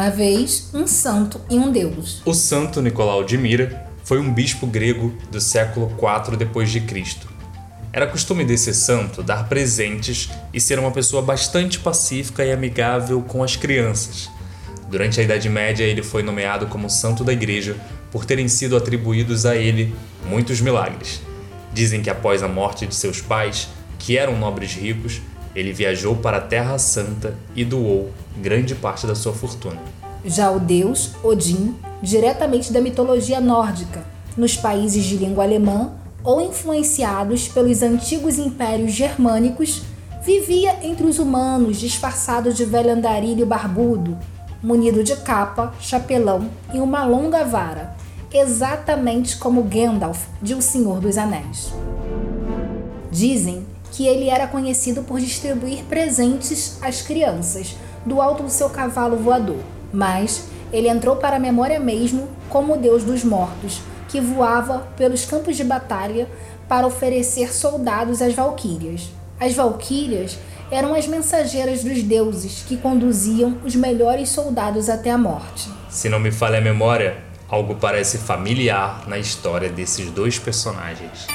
uma vez um santo e um deus. O santo Nicolau de Mira foi um bispo grego do século IV depois de Cristo. Era costume desse santo dar presentes e ser uma pessoa bastante pacífica e amigável com as crianças. Durante a Idade Média, ele foi nomeado como santo da igreja por terem sido atribuídos a ele muitos milagres. Dizem que após a morte de seus pais, que eram nobres ricos, ele viajou para a Terra Santa e doou grande parte da sua fortuna. Já o deus Odin, diretamente da mitologia nórdica, nos países de língua alemã ou influenciados pelos antigos impérios germânicos, vivia entre os humanos disfarçado de velho andarilho barbudo, munido de capa, chapelão e uma longa vara, exatamente como Gandalf de O Senhor dos Anéis. Dizem que ele era conhecido por distribuir presentes às crianças do alto do seu cavalo voador, mas ele entrou para a memória mesmo como o deus dos mortos, que voava pelos campos de batalha para oferecer soldados às valquírias. As valquírias eram as mensageiras dos deuses que conduziam os melhores soldados até a morte. Se não me falha a memória, algo parece familiar na história desses dois personagens.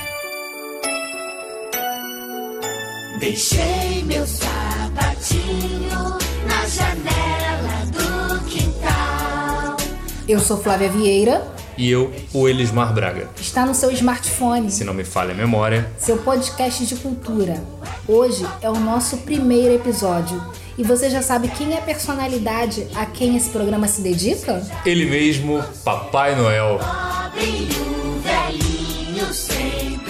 Deixei meu sapatinho na janela do quintal. Eu sou Flávia Vieira. E eu, o Elismar Braga. Está no seu smartphone. Se não me falha a memória. Seu podcast de cultura. Hoje é o nosso primeiro episódio. E você já sabe quem é a personalidade a quem esse programa se dedica? Ele mesmo, Papai Noel. Pobrinho velhinho sempre.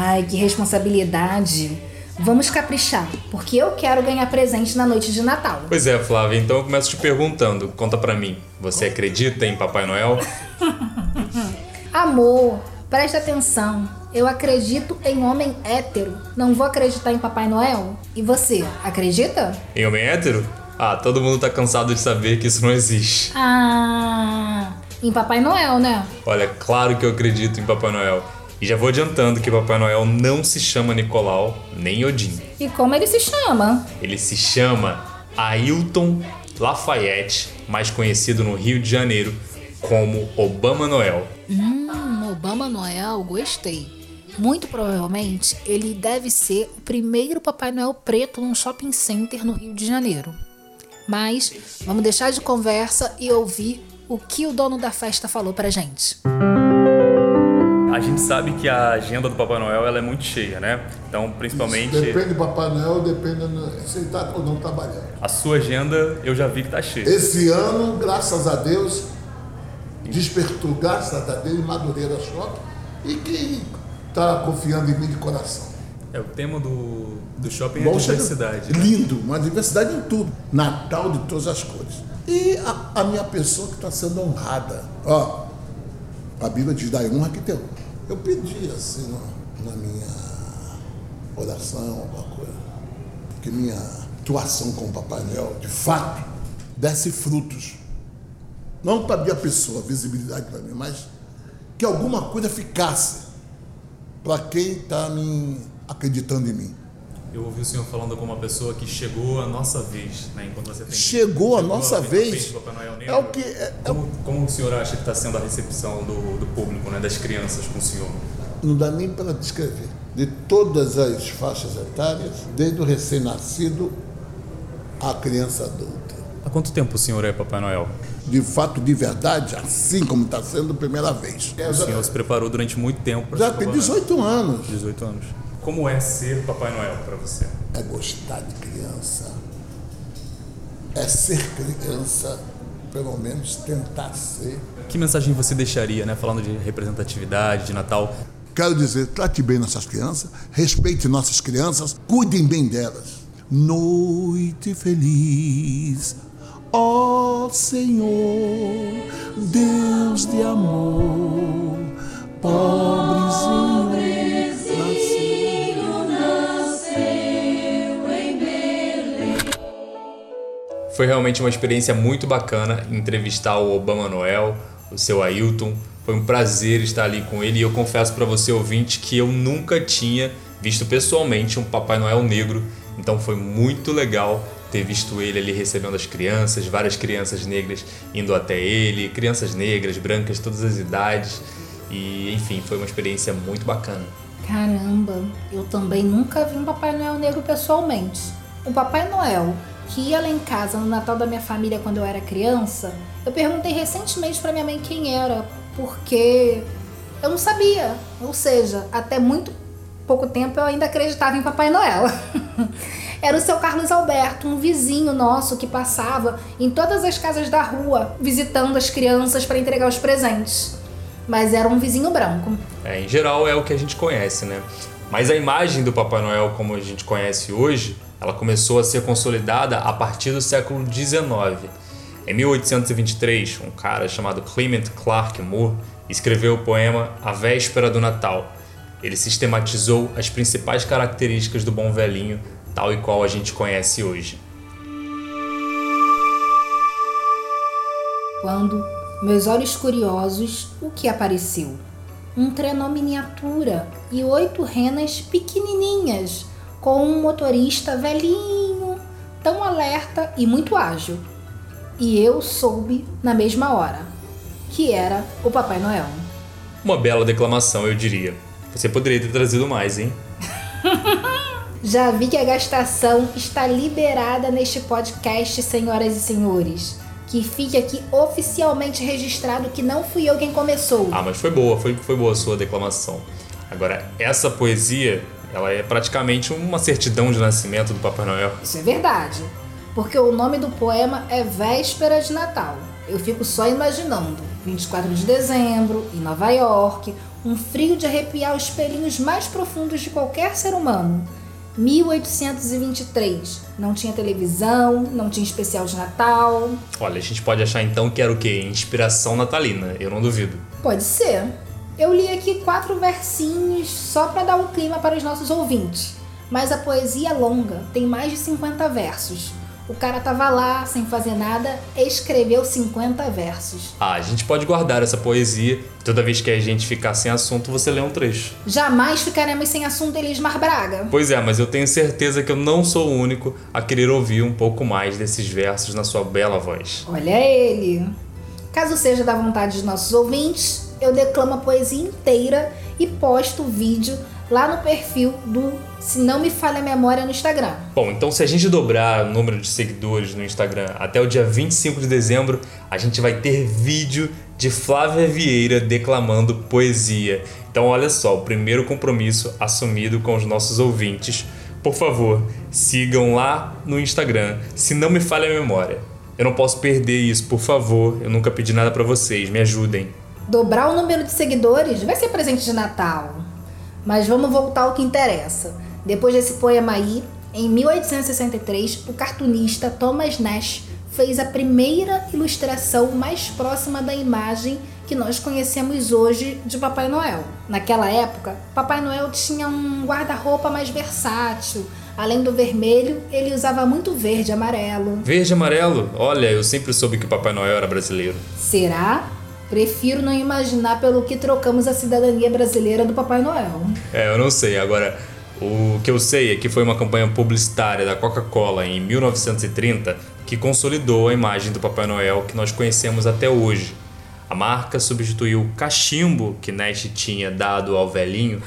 Ai, que responsabilidade. Vamos caprichar, porque eu quero ganhar presente na noite de Natal. Pois é, Flávia, então eu começo te perguntando, conta pra mim, você acredita em Papai Noel? Amor, presta atenção. Eu acredito em homem hétero. Não vou acreditar em Papai Noel? E você, acredita? Em homem hétero? Ah, todo mundo tá cansado de saber que isso não existe. Ah, em Papai Noel, né? Olha, claro que eu acredito em Papai Noel. E já vou adiantando que Papai Noel não se chama Nicolau nem Odin. E como ele se chama? Ele se chama Ailton Lafayette, mais conhecido no Rio de Janeiro como Obama Noel. Hum, Obama Noel, gostei. Muito provavelmente ele deve ser o primeiro Papai Noel preto num shopping center no Rio de Janeiro. Mas vamos deixar de conversa e ouvir o que o dono da festa falou pra gente. A gente sabe que a agenda do Papai Noel ela é muito cheia, né? Então, principalmente. Isso depende do Papai Noel, depende se ele está ou não trabalhando. A sua agenda eu já vi que tá cheia. Esse ano, graças a Deus, despertou, graças a Deus, Madureira Shopping. E quem está confiando em mim de coração? É, o tema do, do shopping é Bom, a diversidade. né? Lindo, uma diversidade em tudo. Natal de todas as cores. E a, a minha pessoa que está sendo honrada. Ó, a Bíblia diz: dai honra que teu. Eu pedi assim na, minha oração, alguma coisa, que minha atuação com o Papai Noel, de fato, desse frutos. Não para minha pessoa, visibilidade para mim, mas que alguma coisa ficasse para quem está acreditando em mim. Eu ouvi o senhor falando com uma pessoa que chegou a nossa vez, né? Enquanto você tem. Chegou a nossa frente vez. Papai Noel Negro. É o que é, é o- Como, como o senhor acha que está sendo a recepção do, do público, né? Das crianças com o senhor? não dá nem para descrever. De todas as faixas etárias, desde o recém-nascido à criança adulta. Há quanto tempo o senhor é Papai Noel? De fato, de verdade, assim como está sendo a primeira vez. O senhor se preparou durante muito tempo para Já tem Papai Noel. 18 anos. 18 anos. Como é ser Papai Noel para você? É gostar de criança. É ser criança, pelo menos tentar ser. Que mensagem você deixaria, né? Falando de representatividade, de Natal. Quero dizer, trate bem nossas crianças, respeite nossas crianças, cuidem bem delas. Noite feliz, ó Senhor, Deus de amor, pobrezinho Foi realmente uma experiência muito bacana entrevistar o Obama Noel, o seu Ailton. Foi um prazer estar ali com ele e eu confesso para você ouvinte que eu nunca tinha visto pessoalmente um Papai Noel negro. Então foi muito legal ter visto ele ali recebendo as crianças, várias crianças negras indo até ele, crianças negras, brancas, todas as idades. E enfim, foi uma experiência muito bacana. Caramba, eu também nunca vi um Papai Noel negro pessoalmente. O Papai Noel que ia lá em casa no Natal da minha família quando eu era criança, eu perguntei recentemente pra minha mãe quem era, porque eu não sabia. Ou seja, até muito pouco tempo eu ainda acreditava em Papai Noel. Era o seu Carlos Alberto, um vizinho nosso que passava em todas as casas da rua visitando as crianças para entregar os presentes. Mas era um vizinho branco. É, em geral é o que a gente conhece, né? Mas a imagem do Papai Noel como a gente conhece hoje, ela começou a ser consolidada a partir do século XIX. Em 1823, um cara chamado Clement Clark Moore escreveu o poema A Véspera do Natal. Ele sistematizou as principais características do bom velhinho, tal e qual a gente conhece hoje. Quando, meus olhos curiosos, o que apareceu? Um trenó miniatura e oito renas pequenininhas, com um motorista velhinho, tão alerta e muito ágil. E eu soube na mesma hora que era o Papai Noel. Uma bela declamação, eu diria. Você poderia ter trazido mais, hein? Já vi que a gastação está liberada neste podcast, senhoras e senhores. Que fique aqui oficialmente registrado que não fui eu quem começou. Ah, mas foi boa, foi, foi boa a sua declamação. Agora, essa poesia, ela é praticamente uma certidão de nascimento do Papai Noel. Isso é verdade. Porque o nome do poema é Véspera de Natal. Eu fico só imaginando. 24 de dezembro, em Nova York, um frio de arrepiar os pelinhos mais profundos de qualquer ser humano. 1823. Não tinha televisão, não tinha especial de Natal. Olha, a gente pode achar então que era o quê? Inspiração natalina, eu não duvido. Pode ser. Eu li aqui quatro versinhos só para dar um clima para os nossos ouvintes. Mas a poesia é longa, tem mais de 50 versos. O cara tava lá, sem fazer nada, e escreveu 50 versos. Ah, a gente pode guardar essa poesia. Toda vez que a gente ficar sem assunto, você lê um trecho. Jamais ficaremos sem assunto Elismar Braga. Pois é, mas eu tenho certeza que eu não sou o único a querer ouvir um pouco mais desses versos na sua bela voz. Olha ele. Caso seja da vontade de nossos ouvintes, eu declamo a poesia inteira e posto o vídeo lá no perfil do Se Não Me Falha a Memória no Instagram. Bom, então se a gente dobrar o número de seguidores no Instagram até o dia 25 de dezembro, a gente vai ter vídeo de Flávia Vieira declamando poesia. Então olha só, o primeiro compromisso assumido com os nossos ouvintes. Por favor, sigam lá no Instagram, se não me falha a memória. Eu não posso perder isso, por favor. Eu nunca pedi nada pra vocês, me ajudem. Dobrar o número de seguidores vai ser presente de Natal. Mas vamos voltar ao que interessa. Depois desse poema aí, em 1863, o cartunista Thomas Nash fez a primeira ilustração mais próxima da imagem que nós conhecemos hoje de Papai Noel. Naquela época, Papai Noel tinha um guarda-roupa mais versátil. Além do vermelho, ele usava muito verde e amarelo. Verde e amarelo? Olha, eu sempre soube que o Papai Noel era brasileiro. Será? Prefiro não imaginar pelo que trocamos a cidadania brasileira do Papai Noel. É, eu não sei. Agora, o que eu sei é que foi uma campanha publicitária da Coca-Cola em 1930 que consolidou a imagem do Papai Noel que nós conhecemos até hoje. A marca substituiu o cachimbo que Nash tinha dado ao velhinho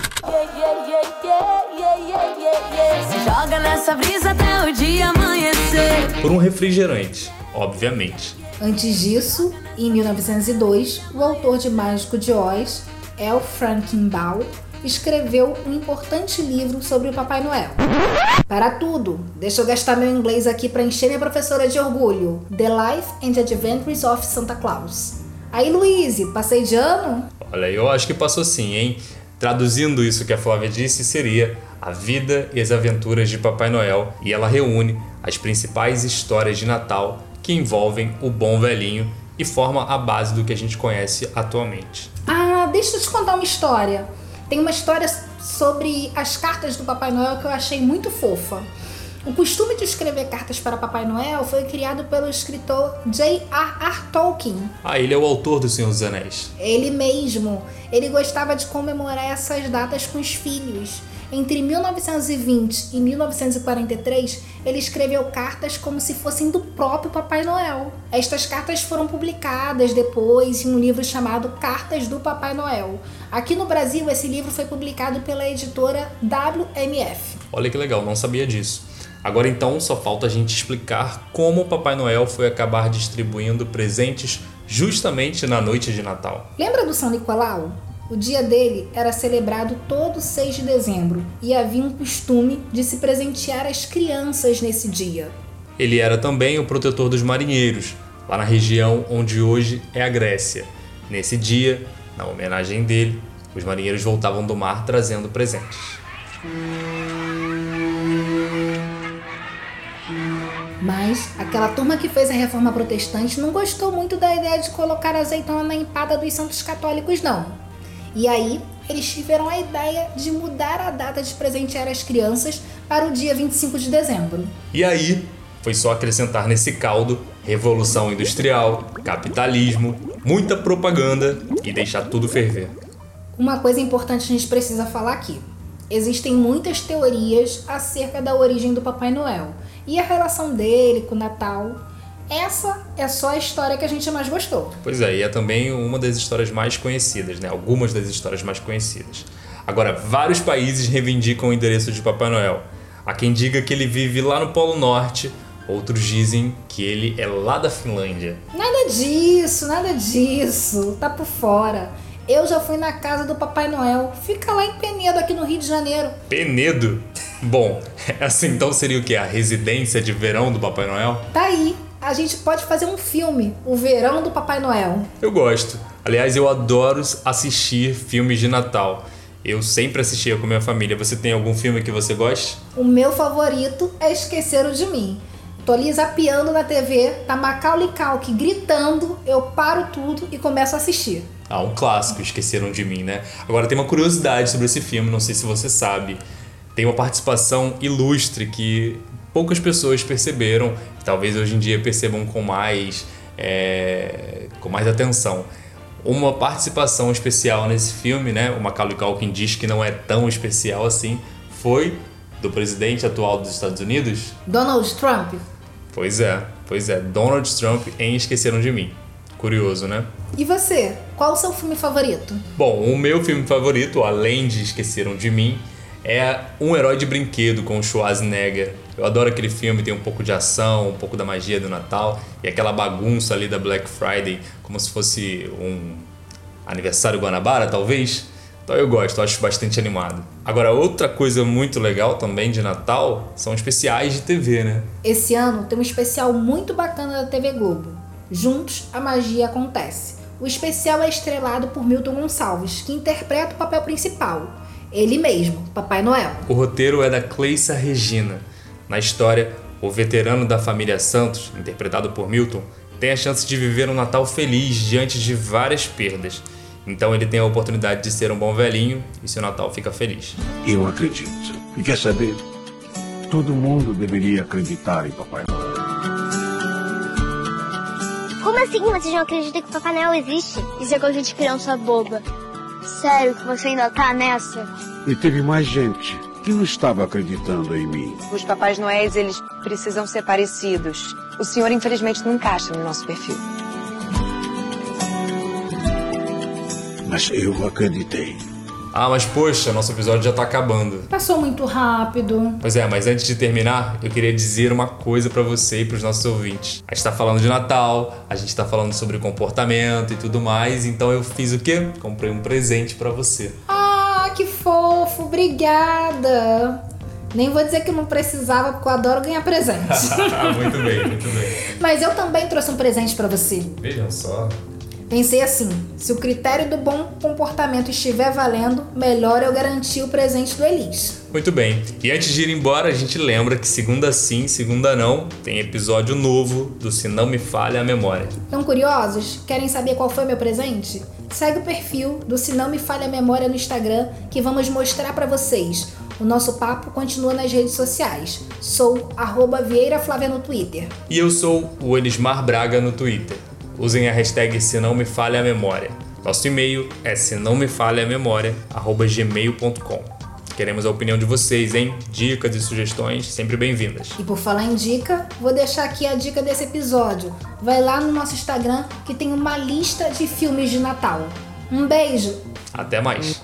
Se joga nessa brisa até o dia amanhecer. por um refrigerante, obviamente. Antes disso, em 1902, o autor de Mágico de Oz, L. Franklin Baum, escreveu um importante livro sobre o Papai Noel. Para tudo, deixa eu gastar meu inglês aqui para encher minha professora de orgulho. The Life and Adventures of Santa Claus. Aí, Luíse, passei de ano? Olha, eu acho que passou sim, hein? Traduzindo isso que a Flávia disse, seria a vida e as aventuras de Papai Noel, e ela reúne as principais histórias de Natal que envolvem o bom velhinho e forma a base do que a gente conhece atualmente. Ah, deixa eu te contar uma história. Tem uma história sobre as cartas do Papai Noel que eu achei muito fofa. O costume de escrever cartas para Papai Noel foi criado pelo escritor J.R.R. Tolkien. Ah, ele é o autor do Senhor dos Anéis. Ele mesmo. Ele gostava de comemorar essas datas com os filhos. Entre 1920 e 1943, ele escreveu cartas como se fossem do próprio Papai Noel. Estas cartas foram publicadas depois em um livro chamado Cartas do Papai Noel. Aqui no Brasil, esse livro foi publicado pela editora WMF. Olha que legal, não sabia disso. Agora então só falta a gente explicar como o Papai Noel foi acabar distribuindo presentes justamente na noite de Natal. Lembra do São Nicolau? O dia dele era celebrado todo 6 de dezembro e havia um costume de se presentear as crianças nesse dia. Ele era também o protetor dos marinheiros, lá na região onde hoje é a Grécia. Nesse dia, na homenagem dele, os marinheiros voltavam do mar trazendo presentes. Mas aquela turma que fez a reforma protestante não gostou muito da ideia de colocar azeitona na empada dos santos católicos, não. E aí, eles tiveram a ideia de mudar a data de presentear as crianças para o dia 25 de dezembro. E aí, foi só acrescentar nesse caldo revolução industrial, capitalismo, muita propaganda e deixar tudo ferver. Uma coisa importante a gente precisa falar aqui. Existem muitas teorias acerca da origem do Papai Noel e a relação dele com o Natal. Essa é só a história que a gente mais gostou. Pois é, e é também uma das histórias mais conhecidas, né? Algumas das histórias mais conhecidas. Agora, vários países reivindicam o endereço de Papai Noel. Há quem diga que ele vive lá no Polo Norte, outros dizem que ele é lá da Finlândia. Nada disso, nada disso. Tá por fora. Eu já fui na casa do Papai Noel. Fica lá em Penedo, aqui no Rio de Janeiro. Penedo? Bom, essa então seria o que? A residência de verão do Papai Noel? Tá aí. A gente pode fazer um filme, O Verão do Papai Noel. Eu gosto. Aliás, eu adoro assistir filmes de Natal. Eu sempre assistia com minha família. Você tem algum filme que você goste? O meu favorito é Esqueceram de Mim. Tô ali zapeando na TV, tá Macaulay Culkin gritando, eu paro tudo e começo a assistir. Ah, um clássico, Esqueceram de Mim, né? Agora tem uma curiosidade sobre esse filme, não sei se você sabe. Tem uma participação ilustre que poucas pessoas perceberam, talvez hoje em dia percebam com mais, é, com mais atenção. Uma participação especial nesse filme, né? O Macaulay Culkin diz que não é tão especial assim, foi do presidente atual dos Estados Unidos? Donald Trump. Pois é, pois é. Donald Trump em Esqueceram de Mim. Curioso, né? E você? Qual o seu filme favorito? Bom, o meu filme favorito, além de Esqueceram de Mim, é Um Herói de Brinquedo com o Schwarzenegger. Eu adoro aquele filme, tem um pouco de ação, um pouco da magia do Natal e aquela bagunça ali da Black Friday, como se fosse um aniversário Guanabara, talvez. Então eu gosto, eu acho bastante animado. Agora, outra coisa muito legal também de Natal são especiais de TV, né? Esse ano tem um especial muito bacana da TV Globo. Juntos, a magia acontece. O especial é estrelado por Milton Gonçalves, que interpreta o papel principal. Ele mesmo, Papai Noel. O roteiro é da Cleissa Regina. Na história, o veterano da família Santos, interpretado por Milton, tem a chance de viver um Natal feliz diante de várias perdas. Então ele tem a oportunidade de ser um bom velhinho e seu Natal fica feliz. Eu acredito. E quer saber? Todo mundo deveria acreditar em Papai Noel. Como assim vocês não acreditam que o Papai Noel existe? Isso é coisa de criança boba. Sério que você ainda tá nessa? E teve mais gente que não estava acreditando em mim. Os Papais Noéis, eles precisam ser parecidos. O senhor, infelizmente, não encaixa no nosso perfil. Mas eu acreditei. Ah, mas poxa, nosso episódio já tá acabando. Passou muito rápido. Pois é, mas antes de terminar, eu queria dizer uma coisa pra você e pros nossos ouvintes. A gente tá falando de Natal, a gente tá falando sobre comportamento e tudo mais, então eu fiz o quê? Comprei um presente pra você. Ah, que fofo, obrigada. Nem vou dizer que não precisava, porque eu adoro ganhar presente. muito bem, muito bem. Mas eu também trouxe um presente pra você. Vejam só. Pensei assim: se o critério do bom comportamento estiver valendo, melhor eu garantir o presente do Elis. Muito bem. E antes de ir embora, a gente lembra que segunda sim, segunda não, tem episódio novo do Se Não Me Falha a Memória. Estão curiosos? Querem saber qual foi meu presente? Segue o perfil do Se Não Me Falha a Memória no Instagram que vamos mostrar para vocês O nosso papo continua nas redes sociais. Sou arroba Vieira Flávia no Twitter. E eu sou o Elismar Braga no Twitter. Usem a hashtag se não me falha a memória. Nosso e-mail é se não me falha a memória, gmail.com. Queremos a opinião de vocês, hein? Dicas e sugestões sempre bem-vindas. E por falar em dica, vou deixar aqui a dica desse episódio. Vai lá no nosso Instagram que tem uma lista de filmes de Natal. Um beijo! Até mais!